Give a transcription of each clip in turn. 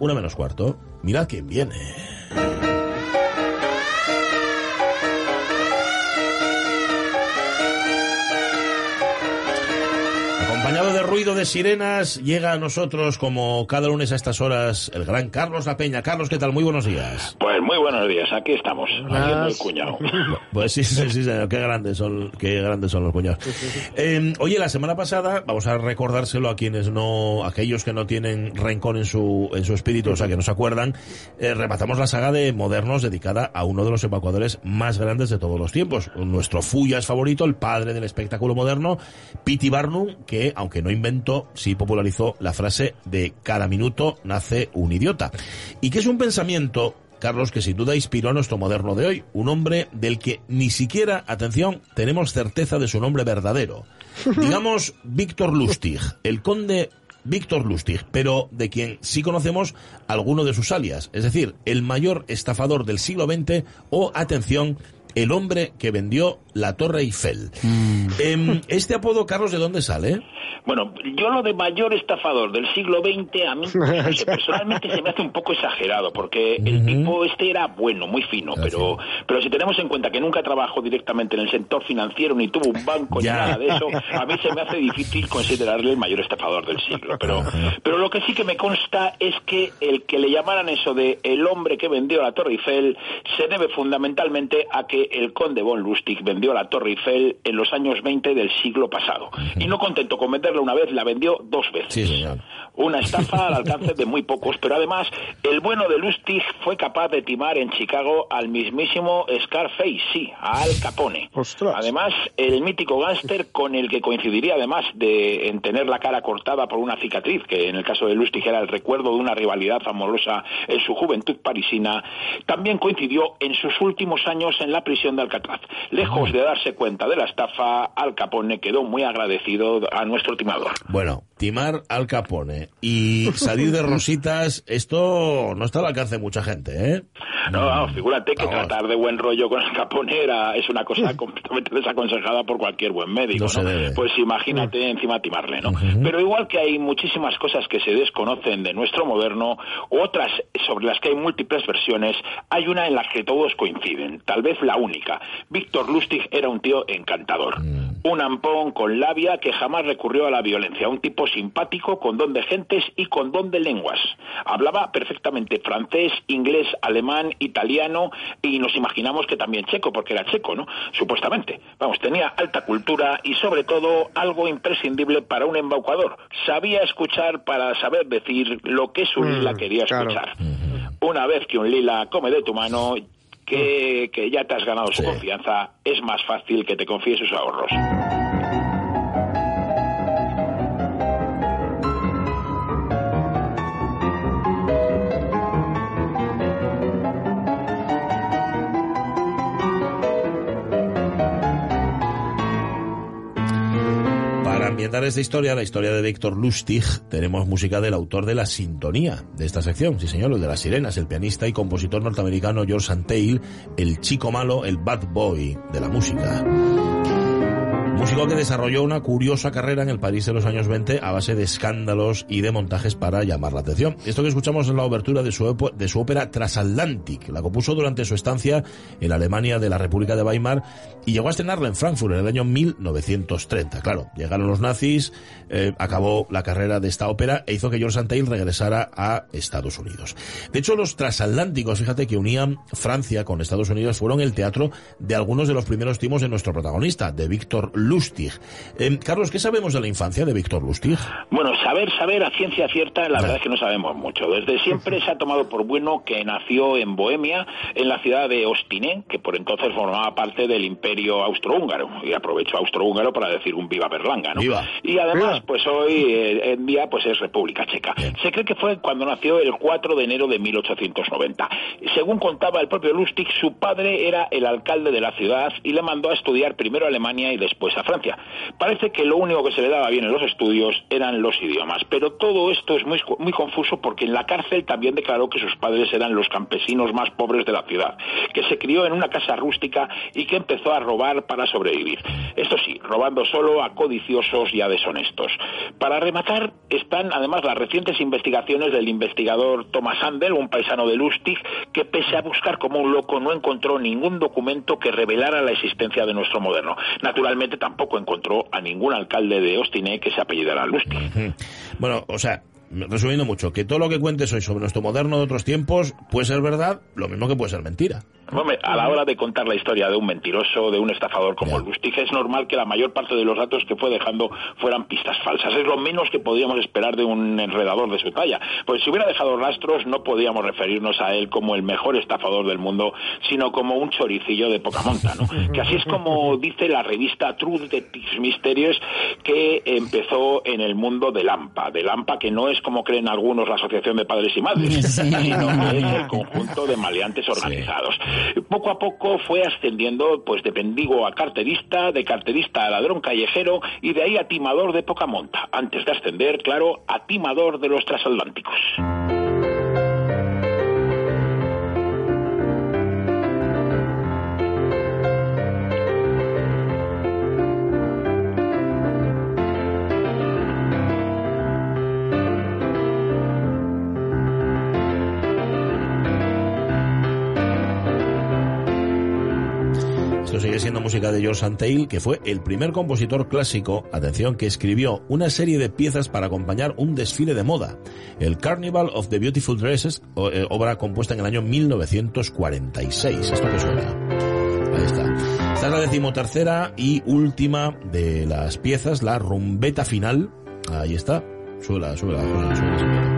Una menos cuarto. Mirad quién viene. Acompañado de ruido de sirenas, llega a nosotros como cada lunes a estas horas el gran Carlos La Peña. Carlos, ¿qué tal? Muy buenos días. Pues muy buenos días, aquí estamos, haciendo el cuñado. Pues sí, sí, sí, señor. Qué grandes son, qué grandes son los cuñados. Eh, oye, la semana pasada, vamos a recordárselo a quienes no, aquellos que no tienen rencor en su, en su espíritu, o sea, que no se acuerdan, eh, repasamos la saga de Modernos dedicada a uno de los evacuadores más grandes de todos los tiempos. Nuestro Fuyas favorito, el padre del espectáculo moderno, Pity Barnum, que, aunque no inventó, sí popularizó la frase de cada minuto nace un idiota. Y que es un pensamiento Carlos, que sin duda inspiró a nuestro moderno de hoy, un hombre del que ni siquiera, atención, tenemos certeza de su nombre verdadero. Digamos Víctor Lustig, el conde Víctor Lustig, pero de quien sí conocemos alguno de sus alias, es decir, el mayor estafador del siglo XX o, atención, el hombre que vendió la Torre Eiffel. Em, este apodo, Carlos, ¿de dónde sale? Bueno, yo lo de mayor estafador del siglo XX, a mí personalmente se me hace un poco exagerado, porque el tipo este era bueno, muy fino, pero, pero si tenemos en cuenta que nunca trabajó directamente en el sector financiero ni tuvo un banco Ya. ni nada de eso, a mí se me hace difícil considerarle el mayor estafador del siglo. Pero, pero lo que sí que me consta es que el que le llamaran eso de el hombre que vendió la Torre Eiffel se debe fundamentalmente a que el conde von Lustig vendió la Torre Eiffel en los años 20 del siglo pasado. Y no contento con venderla una vez, la vendió dos veces. Sí, señor. Una estafa al alcance de muy pocos, pero además el bueno de Lustig fue capaz de timar en Chicago al mismísimo Scarface, sí, a Al Capone. Ostras. Además, el mítico gángster con el que coincidiría además de en tener la cara cortada por una cicatriz, que en el caso de Lustig era el recuerdo de una rivalidad amorosa en su juventud parisina, también coincidió en sus últimos años en la prisión de Alcatraz. Lejos de darse cuenta de la estafa, Al Capone quedó muy agradecido a nuestro timador. Bueno, timar al Capone y salir de rositas, esto no está al alcance de mucha gente, ¿eh? No, vamos, figúrate que Vamos. tratar de buen rollo con el Capone era- es una cosa completamente desaconsejada por cualquier buen médico, No. Pues imagínate encima timarle, ¿no? Pero igual que hay muchísimas cosas que se desconocen de nuestro moderno, otras sobre las que hay múltiples versiones, hay una en la que todos coinciden, tal vez la única. Víctor Lustig era un tío encantador. Un ampón con labia que jamás recurrió a la violencia, un tipo simpático, con don de gentes y con don de lenguas. Hablaba perfectamente francés, inglés, alemán, italiano y nos imaginamos que también checo, porque era checo, ¿no? Supuestamente. Vamos, tenía alta cultura y sobre todo algo imprescindible para un embaucador. Sabía escuchar para saber decir lo que su lila quería claro. escuchar. Una vez que un lila come de tu mano, que, que ya te has ganado su Sí. confianza, es más fácil que te confíe sus ahorros. Para ambientar esta historia, la historia de Víctor Lustig, tenemos música del autor de la sintonía de esta sección, sí señor, el de las sirenas, el pianista y compositor norteamericano George Antheil, el chico malo, el bad boy de la música. Músico que desarrolló una curiosa carrera en el París de los años 20 a base de escándalos y de montajes para llamar la atención. Esto que escuchamos es la obertura de su, de su ópera Transatlantic. La compuso durante su estancia en Alemania de la República de Weimar y llegó a estrenarla en Frankfurt en el año 1930. Claro, llegaron los nazis, eh, acabó la carrera de esta ópera e hizo que George Antheil regresara a Estados Unidos. De hecho, los transatlánticos, fíjate que unían Francia con Estados Unidos, fueron el teatro de algunos de los primeros timos de nuestro protagonista, de Víctor Lustig. Eh, Carlos, ¿qué sabemos de la infancia de Víctor Lustig? Bueno, saber, saber a ciencia cierta, la verdad es que no sabemos mucho. Desde siempre se ha tomado por bueno que nació en Bohemia, en la ciudad de Ostine, que por entonces formaba parte del imperio austrohúngaro. Y aprovecho austrohúngaro para decir un viva Berlanga, ¿no? Viva. Y además, Viva. pues hoy eh, en día pues es República Checa. Se cree que fue cuando nació el 4 de enero de 1890. Según contaba el propio Lustig, su padre era el alcalde de la ciudad y le mandó a estudiar primero a Alemania y después Francia. Parece que lo único que se le daba bien en los estudios eran los idiomas, pero todo esto es muy, muy confuso porque en la cárcel también declaró que sus padres eran los campesinos más pobres de la ciudad, que se crió en una casa rústica y que empezó a robar para sobrevivir. Esto sí, robando solo a codiciosos y a deshonestos. Para rematar, están además las recientes investigaciones del investigador Thomas Handel, un paisano de Lustig, que pese a buscar como un loco no encontró ningún documento que revelara la existencia de nuestro moderno. Naturalmente tampoco encontró a ningún alcalde de Ostine que se apellidara Lustig. Bueno, o sea, resumiendo mucho, que todo lo que cuentes hoy sobre nuestro moderno de otros tiempos puede ser verdad, lo mismo que puede ser mentira. Hombre, a la hora de contar la historia de un mentiroso, de un estafador como Lustig, es normal que la mayor parte de los datos que fue dejando fueran pistas falsas. Es lo menos que podríamos esperar de un enredador de su talla. Pues si hubiera dejado rastros, no podíamos referirnos a él como el mejor estafador del mundo, sino como un choricillo de poca monta, ¿no? Que así es como dice la revista Truth Detectives Mysterious, que empezó en el mundo de Lampa. De Lampa, que no es como creen algunos la asociación de padres y madres, sino que es el conjunto de maleantes organizados. Poco a poco fue ascendiendo pues de pendigo a carterista, de carterista a ladrón callejero y de ahí a timador de poca monta, antes de ascender, claro, a timador de los transatlánticos. Esto sigue siendo música de George Antheil, que fue el primer compositor clásico, atención, que escribió una serie de piezas para acompañar un desfile de moda, el Carnival of the Beautiful Dresses, eh, obra compuesta en el año 1946. Esto que suena. Ahí está. Esta es la decimotercera y última de las piezas, la rumbeta final. Ahí está. Súbela, súbela, súbela, súbela,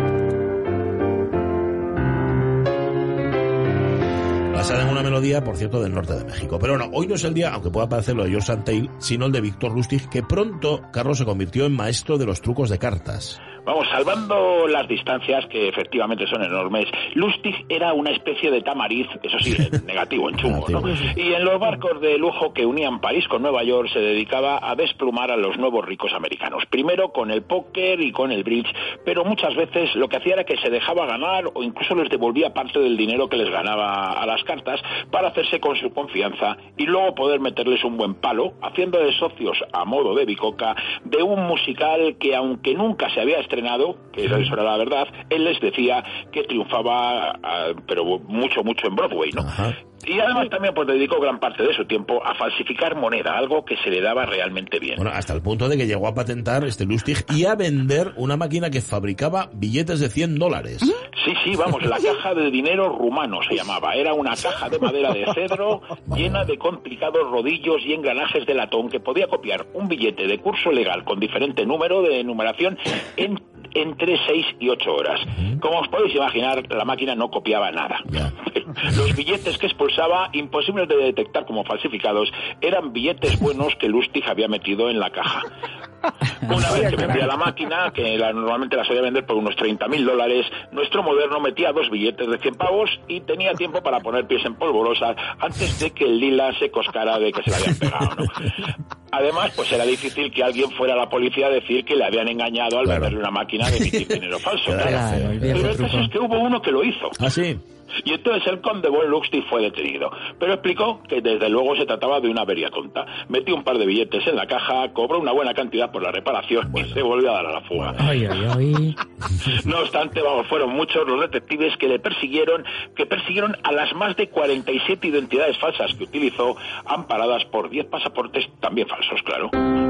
por cierto, del norte de México. Pero bueno, hoy no es el día, aunque pueda parecer lo de George Antheil, sino el de Víctor Lustig, que pronto Carlos se convirtió en maestro de los trucos de cartas. Vamos, salvando las distancias, que efectivamente son enormes, Lustig era una especie de tamariz, eso sí, negativo, en chungo, ¿no? Y en los barcos de lujo que unían París con Nueva York se dedicaba a desplumar a los nuevos ricos americanos. Primero con el póker y con el bridge, pero muchas veces lo que hacía era que se dejaba ganar o incluso les devolvía parte del dinero que les ganaba a las cartas para hacerse con su confianza y luego poder meterles un buen palo, haciéndoles socios a modo de bicoca de un musical que aunque nunca se había estrenado, que eso era la verdad, él les decía que triunfaba, pero mucho, mucho en Broadway, ¿no? Y además también pues dedicó gran parte de su tiempo a falsificar moneda, algo que se le daba realmente bien. Bueno, hasta el punto de que llegó a patentar este Lustig y a vender una máquina que fabricaba billetes de 100 dólares. Sí, sí, vamos, la caja de dinero rumano se llamaba. Era una caja de madera de cedro llena de complicados rodillos y engranajes de latón que podía copiar un billete de curso legal con diferente número de numeración en entre 6 y 8 horas. Como os podéis imaginar, la máquina no copiaba nada. Los billetes que expulsaba, imposibles de detectar como falsificados, eran billetes buenos que Lustig había metido en la caja. Una vez que vendía la máquina, que normalmente la solía vender por unos 30 mil dólares, nuestro moderno metía dos billetes de 100 pavos y tenía tiempo para poner pies en polvorosa antes de que el lila se coscara de que se le habían pegado. ¿no? Además, pues era difícil que alguien fuera a la policía a decir que le habían engañado al venderle una máquina de emitir dinero falso. Claro, Pero el caso es que hubo uno que lo hizo. ¿Ah, sí? Y entonces el conde von Lustig fue detenido. Pero explicó que desde luego se trataba de una avería tonta. Metió un par de billetes en la caja, cobró una buena cantidad por la reparación y se volvió a dar a la fuga. Ay, ay, ay. No obstante, vamos, fueron muchos los detectives que le persiguieron, que persiguieron a las más de 47 identidades falsas que utilizó, amparadas por 10 pasaportes también falsos, claro.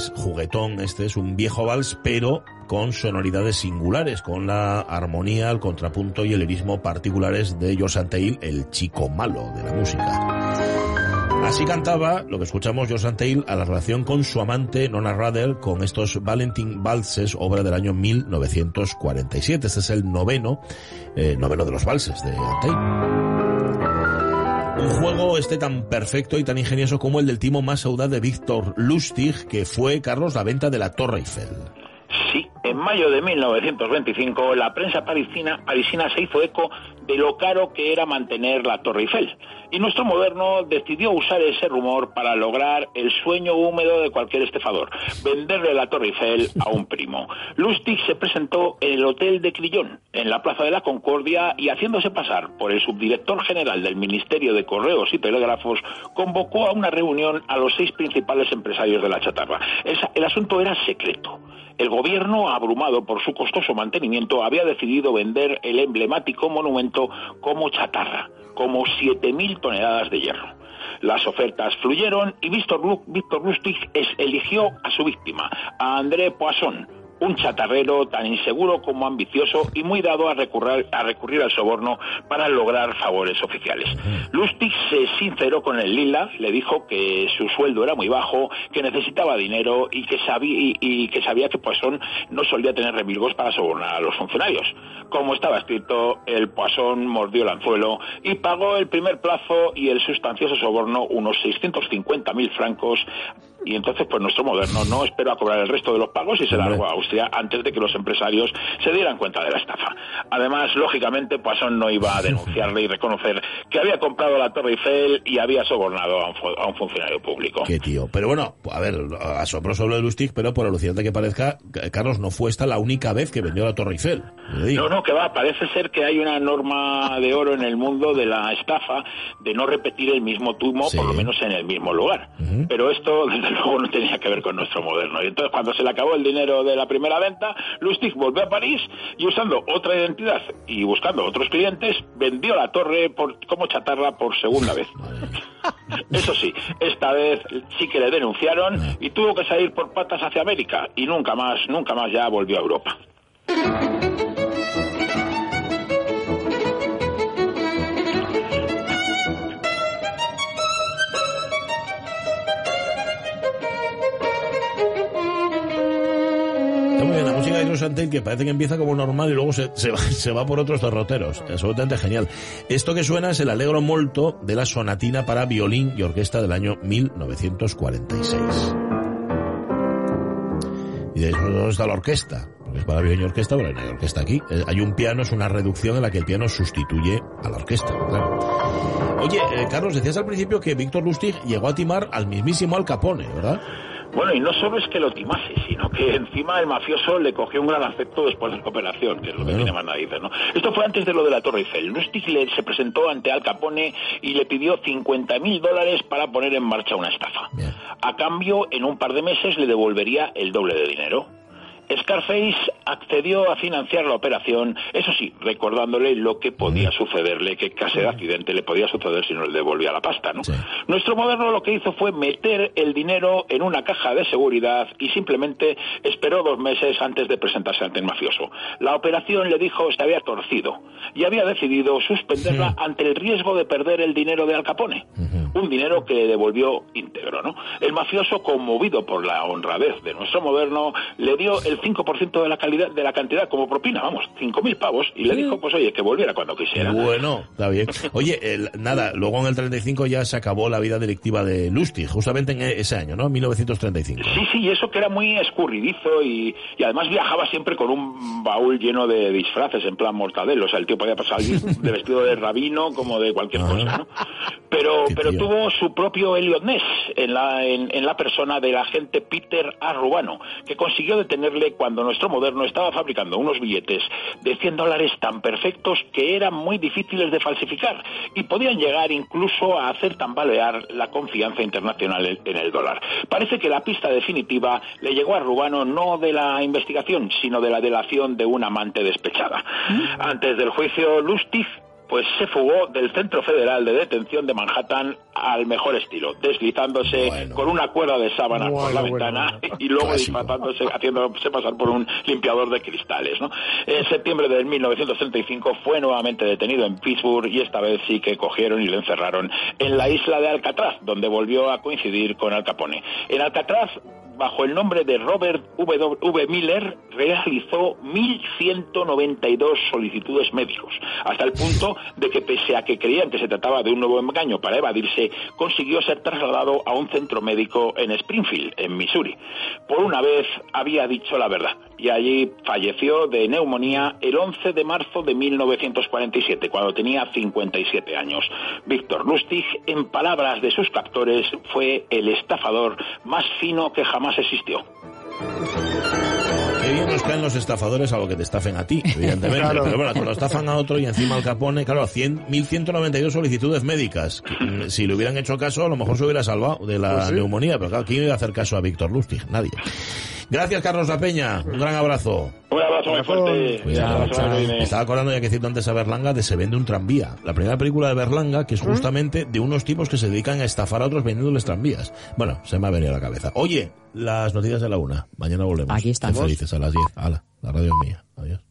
Es juguetón, este es un viejo vals, pero con sonoridades singulares, con la armonía, el contrapunto y el lirismo particulares de George el chico malo de la música. Así cantaba, lo que escuchamos George Antheil, a la relación con su amante Nona Rather con estos Valentine Valses, obra del año 1947. Este es el noveno, eh, noveno de los valses de Antheil. Un juego este tan perfecto y tan ingenioso como el del timo más audaz de Víctor Lustig, que fue, Carlos, la venta de la Torre Eiffel. Sí, en mayo de 1925 la prensa parisina, parisina se hizo eco de lo caro que era mantener la Torre Eiffel. Y nuestro moderno decidió usar ese rumor para lograr el sueño húmedo de cualquier estefador, venderle la Torre Eiffel a un primo. Lustig se presentó en el Hotel de Crillon, en la Plaza de la Concordia, y haciéndose pasar por el subdirector general del Ministerio de Correos y Telégrafos, convocó a una reunión a los seis principales empresarios de la chatarra. el asunto era secreto. El gobierno, abrumado por su costoso mantenimiento, había decidido vender el emblemático monumento como chatarra, como 7.000 toneladas de hierro. Las ofertas fluyeron y Víctor, Lustig eligió a su víctima, a André Poisson, un chatarrero tan inseguro como ambicioso y muy dado a recurrir, a recurrir al soborno para lograr favores oficiales. Lustig se sinceró con el Lila, le dijo que su sueldo era muy bajo, que necesitaba dinero y que sabía, y, que, sabía que Poisson no solía tener remilgos para sobornar a los funcionarios. Como estaba escrito, el Poisson mordió el anzuelo y pagó el primer plazo y el sustancioso soborno, unos 650.000 francos, y entonces pues nuestro moderno no esperó a cobrar el resto de los pagos y se largó a Austria antes de que los empresarios se dieran cuenta de la estafa. Además, lógicamente, Poisson no iba a denunciarle y reconocer que había comprado la Torre Eiffel y había sobornado a un, funcionario público. Qué tío. Pero bueno, a ver, asombroso lo de Lustig, pero por alucinante que parezca, Carlos, no fue esta la única vez que vendió la Torre Eiffel. No, no, que va. Parece ser que hay una norma de oro en el mundo de la estafa de no repetir el mismo tumo, por lo menos en el mismo lugar. Pero esto, desde luego, no tenía que ver con nuestro moderno. Y entonces, cuando se le acabó el dinero de la primera venta, Lustig volvió a París y usando otra identidad y buscando otros clientes, vendió la torre por, como chatarra por segunda vez. Eso sí, esta vez sí que le denunciaron y tuvo que salir por patas hacia América y nunca más, nunca más ya volvió a Europa. Que parece que empieza como normal y luego se, va, por otros derroteros. Absolutamente genial. Esto que suena es el Alegro Molto de la sonatina para violín y orquesta del año 1946. Y de eso está la orquesta. Porque es para violín y orquesta, pero no hay orquesta aquí. Eh, hay un piano, es una reducción en la que el piano sustituye a la orquesta. Oye, eh, Carlos, decías al principio que Víctor Lustig llegó a timar al mismísimo Al Capone, ¿verdad? Bueno, y no solo es que lo timase, sino que encima el mafioso le cogió un gran afecto después de la operación, que es lo que tiene más narices, ¿no? Esto fue antes de lo de la Torre Eiffel. Lustig se presentó ante Al Capone y le pidió 50 mil dólares para poner en marcha una estafa. A cambio, en un par de meses le devolvería el doble de dinero. Scarface accedió a financiar la operación, eso sí, recordándole lo que podía sucederle, que casi de accidente le podía suceder si no le devolvía la pasta, ¿no? Nuestro moderno lo que hizo fue meter el dinero en una caja de seguridad y simplemente esperó dos meses antes de presentarse ante el mafioso. La operación, le dijo, se había torcido y había decidido suspenderla ante el riesgo de perder el dinero de Al Capone, un dinero que le devolvió íntegro, ¿no? El mafioso, conmovido por la honradez de nuestro moderno, le dio el 5% de la calidad de la cantidad como propina, vamos, 5.000 pavos, y le dijo, pues oye, que volviera cuando quisiera. Bueno, está bien. Oye, nada, luego en el 35 ya se acabó la vida delictiva de Lustig, justamente en ese año, ¿no? 1935. Sí, sí, y eso que era muy escurridizo y, y además viajaba siempre con un baúl lleno de disfraces en plan mortadelo, o sea, el tío podía pasar de vestido de rabino como de cualquier cosa, ¿no? Pero, pero tuvo su propio Elliot Ness en la, en, en la persona del agente Peter Arrubano, que consiguió detenerle cuando nuestro moderno estaba fabricando unos billetes de 100 dólares tan perfectos que eran muy difíciles de falsificar y podían llegar incluso a hacer tambalear la confianza internacional en el dólar. Parece que la pista definitiva le llegó a Rubano no de la investigación, sino de la delación de un amante despechada. ¿Mm? Antes del juicio, Lustig pues se fugó del Centro Federal de Detención de Manhattan al mejor estilo, deslizándose con una cuerda de sábana por la ventana y luego disfrazándose, haciéndose pasar por un limpiador de cristales. ¿no? En septiembre de 1935 fue nuevamente detenido en Pittsburgh y esta vez sí que cogieron y le encerraron en la isla de Alcatraz, donde volvió a coincidir con Al Capone. En Alcatraz bajo el nombre de Robert W. Miller, realizó 1.192 solicitudes médicos, hasta el punto de que pese a que creían que se trataba de un nuevo engaño para evadirse, consiguió ser trasladado a un centro médico en Springfield, en Missouri. Por una vez había dicho la verdad y allí falleció de neumonía el 11 de marzo de 1947, cuando tenía 57 años. Víctor Lustig, en palabras de sus captores, fue el estafador más fino que jamás existió. Qué bien nos caen los estafadores a lo que te estafen a ti, evidentemente. Pero bueno, cuando estafan a otro y encima al capone, claro, 100, 1192 solicitudes médicas. Si le hubieran hecho caso, a lo mejor se hubiera salvado de la Pues neumonía. Pero claro, ¿quién iba a hacer caso a Víctor Lustig? Nadie. Gracias, Carlos La Peña. Un gran abrazo. Un abrazo muy fuerte. Cuidado. Me estaba acordando ya que cito antes a Berlanga de Se vende un tranvía. La primera película de Berlanga, que es justamente de unos tipos que se dedican a estafar a otros vendiéndoles tranvías. Bueno, se me ha venido a la cabeza. Oye, las noticias de la una. Mañana volvemos. Aquí estamos. Qué felices a las 10. Hala, la radio es mía. Adiós.